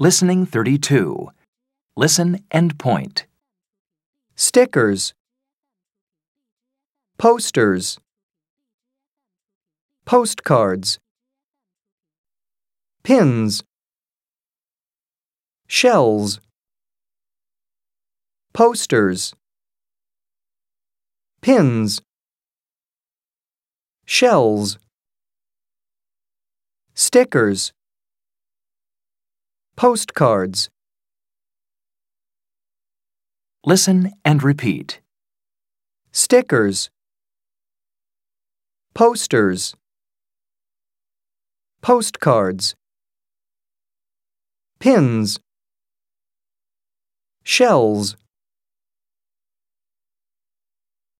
Listening 32. Listen and point. stickers, posters, postcards, pins, shells, posters, pins, shells, stickers, postcards. Listen and repeat. stickers, posters, postcards, pins, shells.